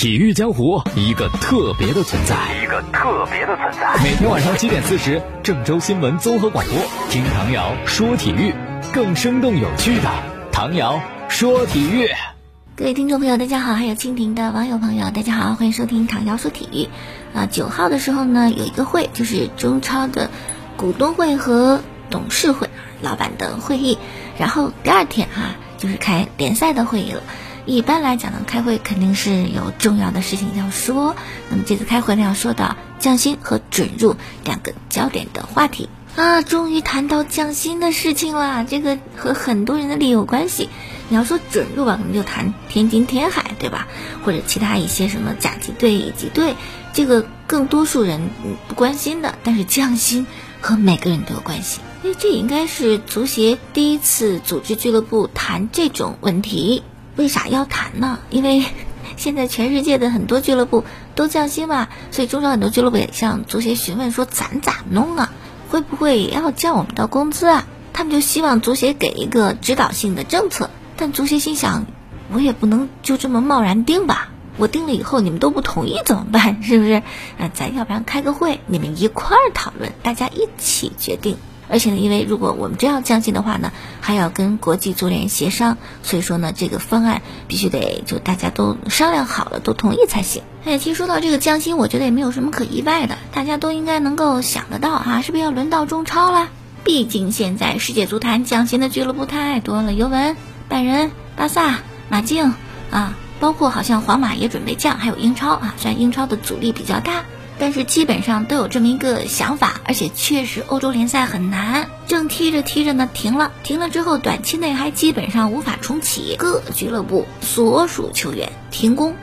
体育江湖一个特别的存在，一个特别的存在。每天晚上七点四十，郑州新闻综合广播，听唐瑶说体育，更生动有趣的唐瑶说体育。各位听众朋友，大家好；还有蜻蜓的网友朋友，大家好，欢迎收听唐瑶说体育。啊，九号的时候呢，有一个会，就是中超的股东会和董事会老板的会议，然后第二天哈，就是开联赛的会议了。一般来讲呢，开会肯定是有重要的事情要说。那么这次开会呢，要说到降薪和准入两个焦点的话题啊，终于谈到降薪的事情了。这个和很多人的利益有关系。你要说准入吧，可能就谈天津天海，对吧？或者其他一些什么甲级队、乙级队，这个更多数人不关心的。但是降薪和每个人都有关系，因为这应该是足协第一次组织俱乐部谈这种问题。为啥要谈呢？因为 现在全世界的很多俱乐部都降薪嘛，所以中超很多俱乐部也向足协询问说：“咱咋弄啊？会不会也要降我们的工资啊？”他们就希望足协给一个指导性的政策。但足协心想，我也不能就这么贸然定吧？我定了以后你们都不同意怎么办？是不是？啊，咱要不然开个会，你们一块儿讨论，大家一起决定。而且呢，因为如果我们真要降薪的话呢，还要跟国际足联协商，所以说呢，这个方案必须得就大家都商量好了，都同意才行。哎，其实说到这个降薪，我觉得也没有什么可意外的，大家都应该能够想得到哈，是不是要轮到中超了？毕竟现在世界足坛降薪的俱乐部太多了，尤文、拜仁、巴萨、马竞啊，包括好像皇马也准备降，还有英超啊，虽然英超的阻力比较大。但是基本上都有这么一个想法，而且确实欧洲联赛很难，正踢着踢着呢停了，停了之后短期内还基本上无法重启，各俱乐部所属球员停工。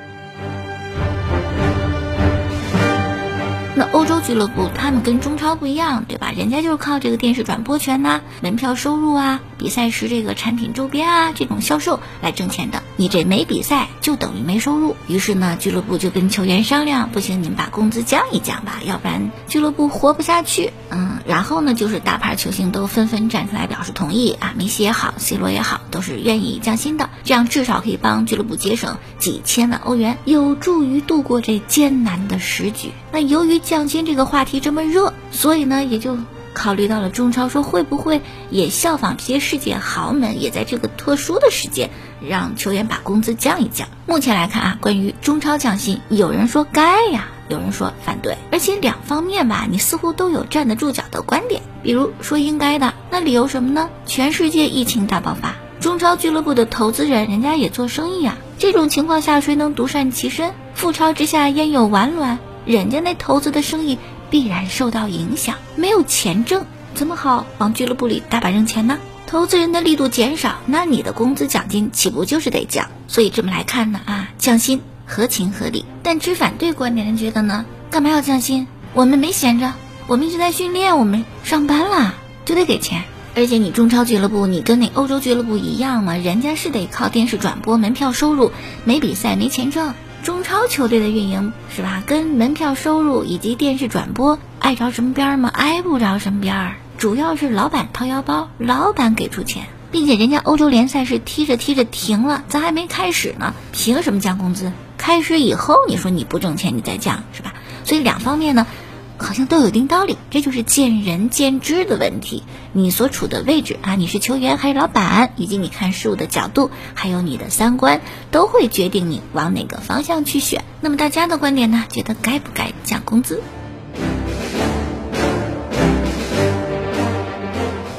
那欧洲俱乐部他们跟中超不一样，对吧？人家就是靠这个电视转播权呐、门票收入啊、比赛时这个产品周边啊这种销售来挣钱的。你这没比赛就等于没收入。于是呢，俱乐部就跟球员商量，不行，你们把工资降一降吧，要不然俱乐部活不下去。嗯，然后呢，就是大牌球星都纷纷站出来表示同意啊，梅西也好，C 罗也好，都是愿意降薪的，这样至少可以帮俱乐部节省几千万欧元，有助于度过这艰难的时局。那由于降薪这个话题这么热，所以呢，也就考虑到了中超，说会不会也效仿这些世界豪门，也在这个特殊的时间让球员把工资降一降。目前来看啊，关于中超降薪，有人说该呀，有人说反对，而且两方面吧，你似乎都有站得住脚的观点。比如说应该的，那理由什么呢？全世界疫情大爆发，中超俱乐部的投资人人家也做生意啊，这种情况下谁能独善其身？覆巢之下焉有完卵？人家那投资的生意必然受到影响，没有钱挣，怎么好往俱乐部里大把扔钱呢？投资人的力度减少，那你的工资奖金岂不就是得降？所以这么来看呢，啊，降薪合情合理。但持反对观点的人觉得呢，干嘛要降薪？我们没闲着，我们一直在训练，我们上班啦，就得给钱。而且你中超俱乐部，你跟那欧洲俱乐部一样吗？人家是得靠电视转播、门票收入，没比赛没钱挣。中超球队的运营是吧？跟门票收入以及电视转播挨着什么边儿吗？挨不着什么边儿。主要是老板掏腰包，老板给出钱，并且人家欧洲联赛是踢着踢着停了，咱还没开始呢，凭什么降工资？开始以后你说你不挣钱，你再降是吧？所以两方面呢。好像都有一定道理，这就是见仁见智的问题。你所处的位置啊，你是球员还是老板，以及你看事物的角度，还有你的三观，都会决定你往哪个方向去选。那么大家的观点呢？觉得该不该降工资？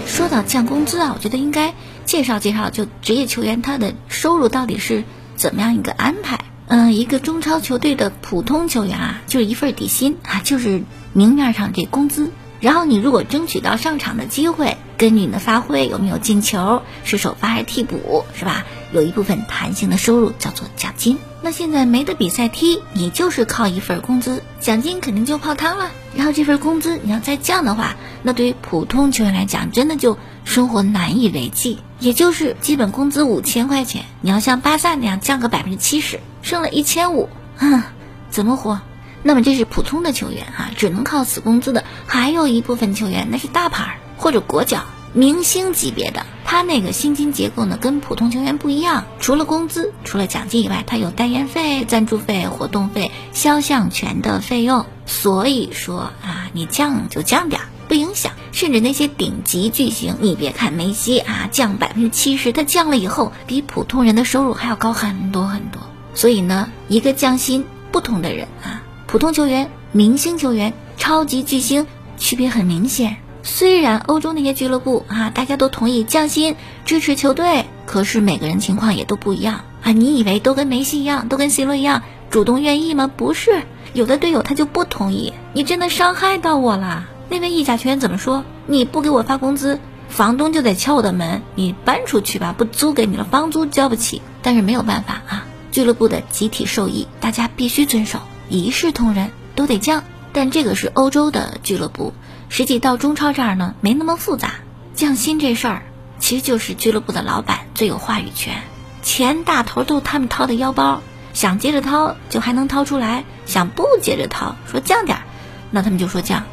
说到降工资啊，我觉得应该介绍介绍，就职业球员他的收入到底是怎么样一个安排。嗯，一个中超球队的普通球员啊，就是一份底薪啊，就是明面上这工资。然后你如果争取到上场的机会，根据你的发挥有没有进球，是首发还是替补，是吧？有一部分弹性的收入叫做奖金。那现在没得比赛踢，你就是靠一份工资，奖金肯定就泡汤了。然后这份工资你要再降的话，那对于普通球员来讲，真的就生活难以为继。也就是基本工资五千块钱，你要像巴萨那样降个百分之七十，剩了一千五，哼，怎么活？那么这是普通的球员啊，只能靠死工资的，还有一部分球员那是大牌或者国脚、明星级别的。他那个薪金结构呢，跟普通球员不一样。除了工资，除了奖金以外，他有代言费、赞助费、活动费、肖像权的费用。所以说啊，你降就降点儿，不影响。甚至那些顶级巨星，你别看梅西啊，降百分之七十，他降了以后，比普通人的收入还要高很多很多。所以呢，一个降薪，不同的人啊，普通球员、明星球员、超级巨星，区别很明显。虽然欧洲那些俱乐部啊，大家都同意降薪支持球队，可是每个人情况也都不一样啊。你以为都跟梅西一样，都跟 C 罗一样主动愿意吗？不是，有的队友他就不同意。你真的伤害到我了。那位意甲球员怎么说？你不给我发工资，房东就得敲我的门。你搬出去吧，不租给你了，房租交不起。但是没有办法啊，俱乐部的集体受益，大家必须遵守，一视同仁，都得降。但这个是欧洲的俱乐部。实际到中超这儿呢，没那么复杂。降薪这事儿，其实就是俱乐部的老板最有话语权，钱大头都他们掏的腰包，想接着掏就还能掏出来，想不接着掏说降点儿，那他们就说降，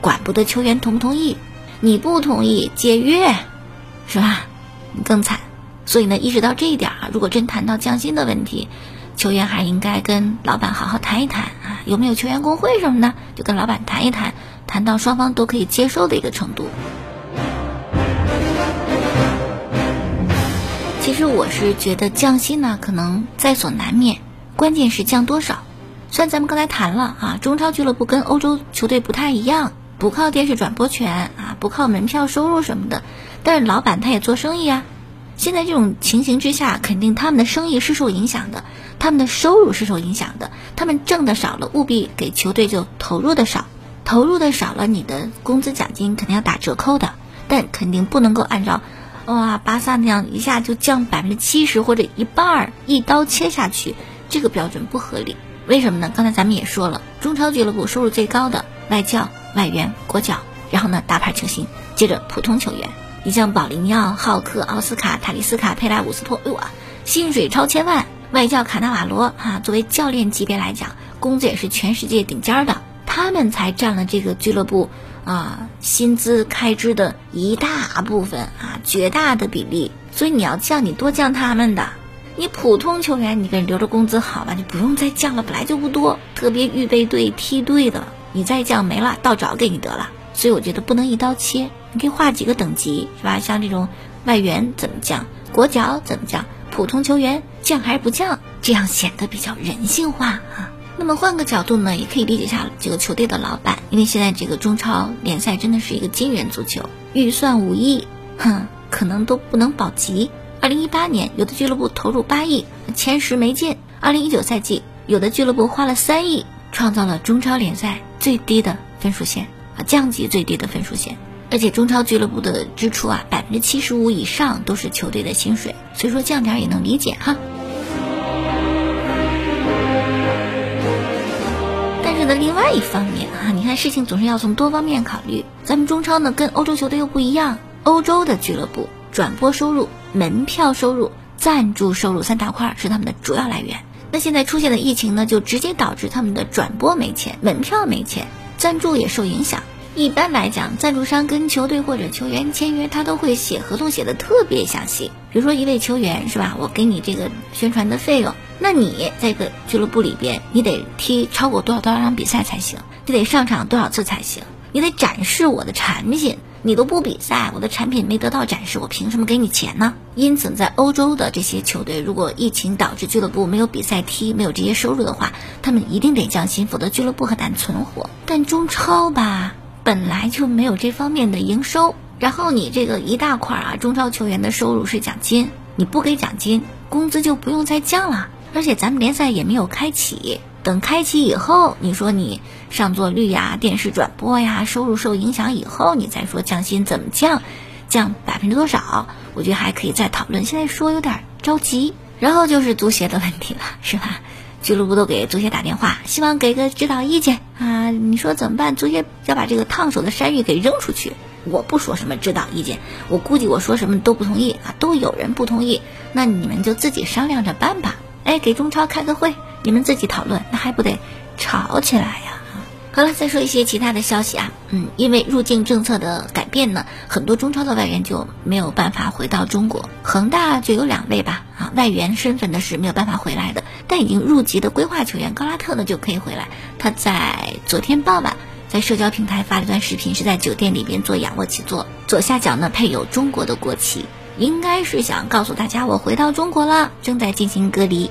管不得球员同不同意，你不同意解约，是吧？你更惨。所以呢，意识到这一点啊，如果真谈到降薪的问题，球员还应该跟老板好好谈一谈啊，有没有球员工会什么的，就跟老板谈一谈。谈到双方都可以接受的一个程度，其实我是觉得降薪呢可能在所难免，关键是降多少。虽然咱们刚才谈了啊，中超俱乐部跟欧洲球队不太一样，不靠电视转播权啊，不靠门票收入什么的，但是老板他也做生意啊。现在这种情形之下，肯定他们的生意是受影响的，他们的收入是受影响的，他们挣的少了，务必给球队就投入的少。投入的少了，你的工资奖金肯定要打折扣的，但肯定不能够按照，哇，巴萨那样一下就降百分之七十或者一半儿，一刀切下去，这个标准不合理。为什么呢？刚才咱们也说了，中超俱乐部收入最高的外教、外援、国脚，然后呢大牌球星，接着普通球员。你像保利尼奥、浩克、奥斯卡、塔利斯卡、佩莱伍斯托，哎呦啊，薪水超千万。外教卡纳瓦罗啊，作为教练级别来讲，工资也是全世界顶尖的。他们才占了这个俱乐部啊薪资开支的一大部分啊绝大的比例，所以你要降，你多降他们的。你普通球员，你给人留着工资好吧，你不用再降了，本来就不多。特别预备队、梯队的，你再降没了，倒找给你得了。所以我觉得不能一刀切，你可以划几个等级，是吧？像这种外援怎么降，国脚怎么降，普通球员降还是不降，这样显得比较人性化啊。那么换个角度呢，也可以理解下这个球队的老板，因为现在这个中超联赛真的是一个金元足球，预算五亿，哼，可能都不能保级。二零一八年有的俱乐部投入八亿，前十没进。二零一九赛季有的俱乐部花了三亿，创造了中超联赛最低的分数线啊，降级最低的分数线。而且中超俱乐部的支出啊，百分之七十五以上都是球队的薪水，所以说降点也能理解哈。但是呢另外一方面哈，你看事情总是要从多方面考虑。咱们中超呢跟欧洲球队又不一样，欧洲的俱乐部转播收入、门票收入、赞助收入三大块是他们的主要来源。那现在出现的疫情呢，就直接导致他们的转播没钱，门票没钱，赞助也受影响。一般来讲，赞助商跟球队或者球员签约，他都会写合同写的特别详细。比如说一位球员是吧，我给你这个宣传的费用。那你在个俱乐部里边，你得踢超过多少多少场比赛才行？你得上场多少次才行？你得展示我的产品。你都不比赛，我的产品没得到展示，我凭什么给你钱呢？因此，在欧洲的这些球队，如果疫情导致俱乐部没有比赛踢，没有这些收入的话，他们一定得降薪，否则俱乐部很难存活。但中超吧，本来就没有这方面的营收，然后你这个一大块啊，中超球员的收入是奖金，你不给奖金，工资就不用再降了。而且咱们联赛也没有开启，等开启以后，你说你上座率呀、电视转播呀、收入受影响以后，你再说降薪怎么降，降百分之多少？我觉得还可以再讨论。现在说有点着急。然后就是足协的问题了，是吧？俱乐部都给足协打电话，希望给个指导意见啊。你说怎么办？足协要把这个烫手的山芋给扔出去。我不说什么指导意见，我估计我说什么都不同意啊，都有人不同意。那你们就自己商量着办吧。哎，给中超开个会，你们自己讨论，那还不得吵起来？好了，再说一些其他的消息啊，嗯，因为入境政策的改变呢，很多中超的外援就没有办法回到中国。恒大就有两位吧，啊，外援身份的是没有办法回来的，但已经入籍的规划球员高拉特呢就可以回来。他在昨天傍晚在社交平台发了一段视频，是在酒店里边做仰卧起坐，左下角呢配有中国的国旗，应该是想告诉大家我回到中国了，正在进行隔离。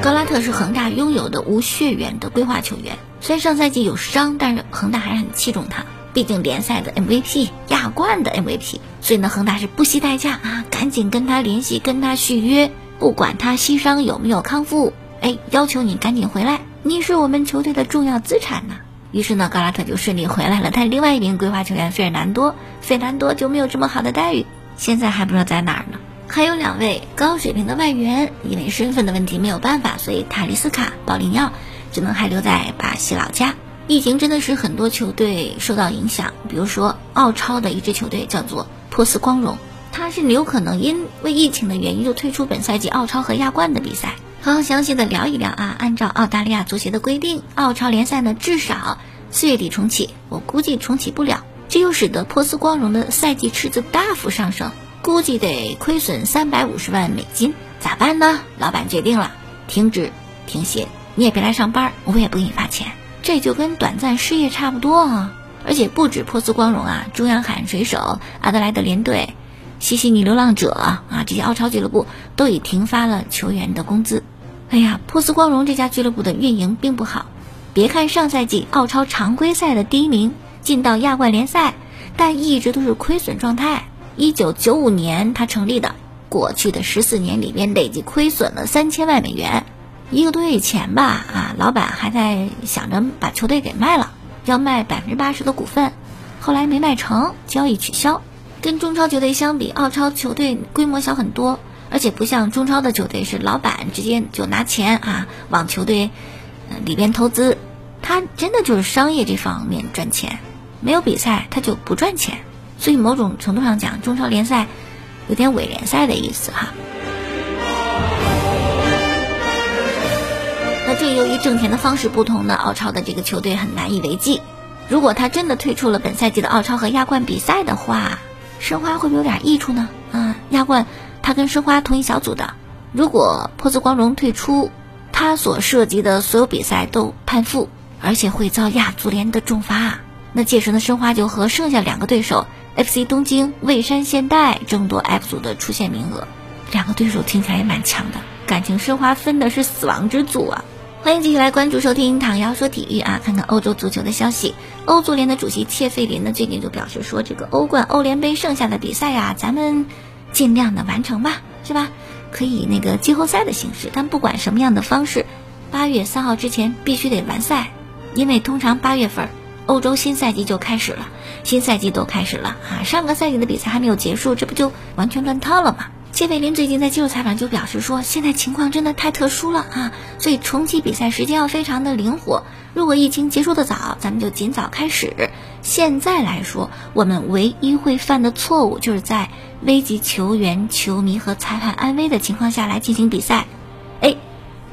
高拉特是恒大拥有的无血缘的规划球员，虽然上赛季有伤，但是恒大还是很器重他。毕竟联赛的 MVP、亚冠的 MVP，所以呢，恒大是不惜代价啊，赶紧跟他联系，跟他续约，不管他膝伤有没有康复，哎，要求你赶紧回来，你是我们球队的重要资产呢。于是呢，高拉特就顺利回来了。但另外一名规划球员费尔南多，费南多就没有这么好的待遇，现在还不知道在哪儿呢。还有两位高水平的外援，因为身份的问题没有办法，所以塔利斯卡、保利尼奥只能还留在巴西老家。疫情真的是很多球队受到影响，比如说澳超的一支球队叫做珀斯光荣，它是有可能因为疫情的原因就退出本赛季澳超和亚冠的比赛。好好详细的聊一聊啊！按照澳大利亚足协的规定，澳超联赛呢至少四月底重启，我估计重启不了，这又使得珀斯光荣的赛季赤字大幅上升。估计得亏损三百五十万美金，咋办呢？老板决定了，停止停歇，你也别来上班，我也不给你发钱，这就跟短暂失业差不多啊！而且不止珀斯光荣啊，中央海岸水手、阿德莱德联队、西西尼流浪者啊，这些澳超俱乐部都已停发了球员的工资。哎呀，珀斯光荣这家俱乐部的运营并不好，别看上赛季澳超常规赛的第一名，进到亚冠联赛，但一直都是亏损状态。一九九五年他成立的，过去的十四年里边累计亏损了三千万美元，一个多月以前吧，啊，老板还在想着把球队给卖了，要卖百分之八十的股份，后来没卖成，交易取消。跟中超球队相比，澳超球队规模小很多，而且不像中超的球队是老板直接就拿钱啊往球队里边投资，他真的就是商业这方面赚钱，没有比赛他就不赚钱。所以某种程度上讲，中超联赛有点伪联赛的意思哈。那这由于挣钱的方式不同呢，澳超的这个球队很难以为继。如果他真的退出了本赛季的澳超和亚冠比赛的话，申花会不会有点益处呢？啊，亚冠他跟申花同一小组的，如果珀斯光荣退出，他所涉及的所有比赛都判负，而且会遭亚足联的重罚。那届时呢，申花就和剩下两个对手。FC 东京、蔚山现代争夺 F 组的出线名额，两个对手听起来也蛮强的，感情申花分的是死亡之组啊！欢迎继续来关注收听唐瑶说体育啊，看看欧洲足球的消息。欧足联的主席切费林呢，最近就表示说，这个欧冠、欧联杯剩下的比赛呀，咱们尽量的完成吧，是吧？可以那个季后赛的形式，但不管什么样的方式，八月三号之前必须得完赛，因为通常八月份。欧洲新赛季就开始了，新赛季都开始了啊！上个赛季的比赛还没有结束，这不就完全乱套了吗？谢贝林最近在接受采访就表示说，现在情况真的太特殊了啊，所以重启比赛时间要非常的灵活。如果疫情结束的早，咱们就尽早开始。现在来说，我们唯一会犯的错误就是在危及球员、球迷和裁判安危的情况下来进行比赛。哎，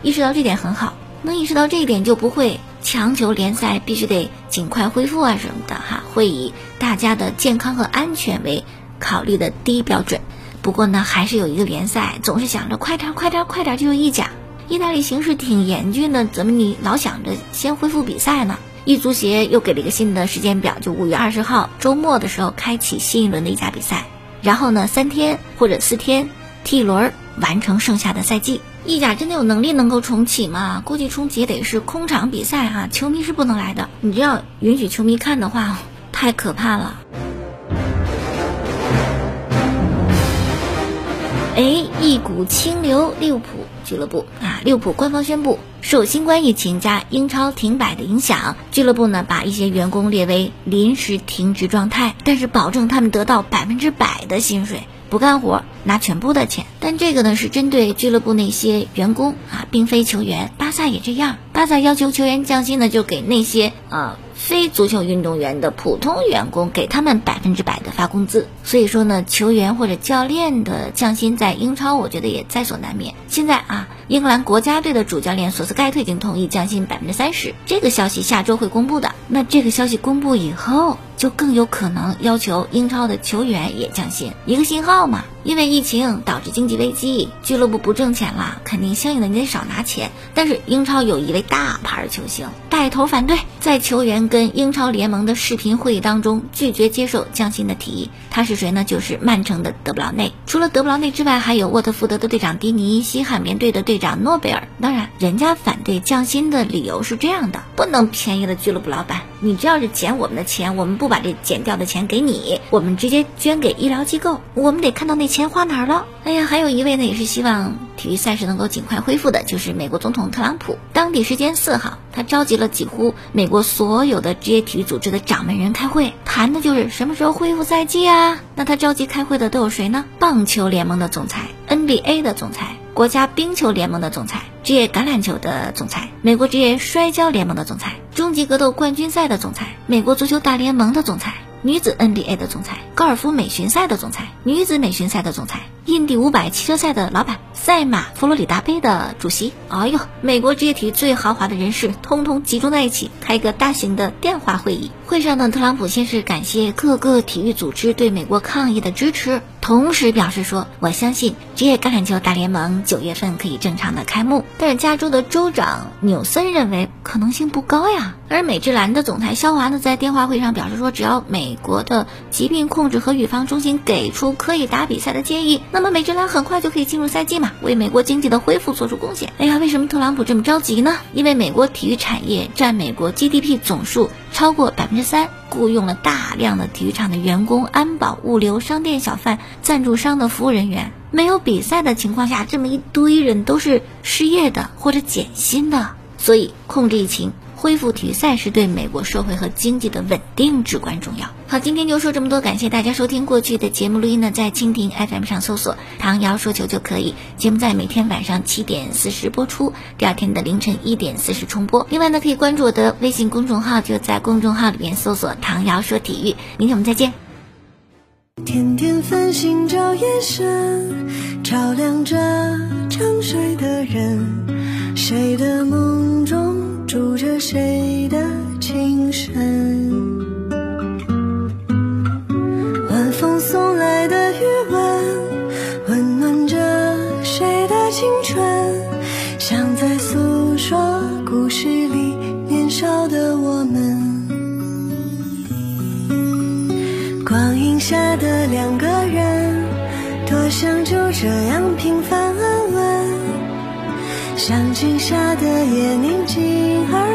意识到这点很好，能意识到这一点就不会。强求联赛必须得尽快恢复啊什么的哈，会以大家的健康和安全为考虑的第一标准。不过呢，还是有一个联赛总是想着快点快点快点就有意甲。意大利形势挺严峻的，怎么你老想着先恢复比赛呢？意足协又给了一个新的时间表，就五月二十号周末的时候开启新一轮的意甲比赛，然后呢三天或者四天踢一轮，完成剩下的赛季。意甲真的有能力能够重启吗？估计重启得是空场比赛啊，球迷是不能来的。你这要允许球迷看的话，太可怕了。哎，一股清流，利物浦俱乐部啊，利物浦官方宣布，受新冠疫情加英超停摆的影响，俱乐部呢把一些员工列为临时停职状态，但是保证他们得到百分之百的薪水。不干活拿全部的钱，但这个呢是针对俱乐部那些员工啊，并非球员。巴萨也这样，巴萨要求球员降薪呢，就给那些呃非足球运动员的普通员工，给他们百分之百的发工资。所以说呢，球员或者教练的降薪在英超，我觉得也在所难免。现在啊，英格兰国家队的主教练索斯盖特已经同意降薪百分之三十，这个消息下周会公布的。那这个消息公布以后。就更有可能要求英超的球员也降薪，一个信号嘛。因为疫情导致经济危机，俱乐部不挣钱了，肯定相应的你得少拿钱。但是英超有一位大牌球星带头反对，在球员跟英超联盟的视频会议当中拒绝接受降薪的提议。他是谁呢？就是曼城的德布劳内。除了德布劳内之外，还有沃特福德的队长迪尼、西汉棉队的队长诺贝尔。当然，人家反对降薪的理由是这样的：不能便宜了俱乐部老板。你这要是减我们的钱，我们不不把这减掉的钱给你，我们直接捐给医疗机构。我们得看到那钱花哪儿了。哎呀，还有一位呢，也是希望体育赛事能够尽快恢复的，就是美国总统特朗普。当地时间四号，他召集了几乎美国所有的职业体育组织的掌门人开会，谈的就是什么时候恢复赛季啊。那他召集开会的都有谁呢？棒球联盟的总裁，NBA 的总裁。国家冰球联盟的总裁，职业橄榄球的总裁，美国职业摔跤联盟的总裁，终极格斗冠军赛的总裁，美国足球大联盟的总裁，女子 NBA 的总裁，高尔夫美巡赛的总裁，女子美巡赛的总裁，印第五百汽车赛的老板，赛马佛罗里达杯的主席。哎呦，美国职业体育最豪华的人士，通通集中在一起，开一个大型的电话会议。会上呢，特朗普先是感谢各个体育组织对美国抗疫的支持。同时表示说，我相信职业橄榄球大联盟九月份可以正常的开幕，但是加州的州长纽森认为可能性不高呀。而美职篮的总裁肖华呢，在电话会上表示说，只要美国的疾病控制和预防中心给出可以打比赛的建议，那么美职篮很快就可以进入赛季嘛，为美国经济的恢复做出贡献。哎呀，为什么特朗普这么着急呢？因为美国体育产业占美国 GDP 总数超过百分之三。雇佣了大量的体育场的员工、安保、物流、商店小贩、赞助商的服务人员。没有比赛的情况下，这么一堆人都是失业的或者减薪的，所以控制疫情。恢复体育赛事对美国社会和经济的稳定至关重要。好，今天就说这么多，感谢大家收听。过去的节目录音呢，在蜻蜓 FM 上搜索“唐瑶说球”就可以。节目在每天晚上七点四十播出，第二天的凌晨一点四十重播。另外呢，可以关注我的微信公众号，就在公众号里面搜索“唐瑶说体育”。明天我们再见。天天繁星照夜深，照亮着沉睡的人，谁的梦中？住着谁的情深？晚风送来的余温，温暖着谁的青春？像在诉说故事里年少的我们。光影下的两个人，多想就这样。像静下的夜，宁静。而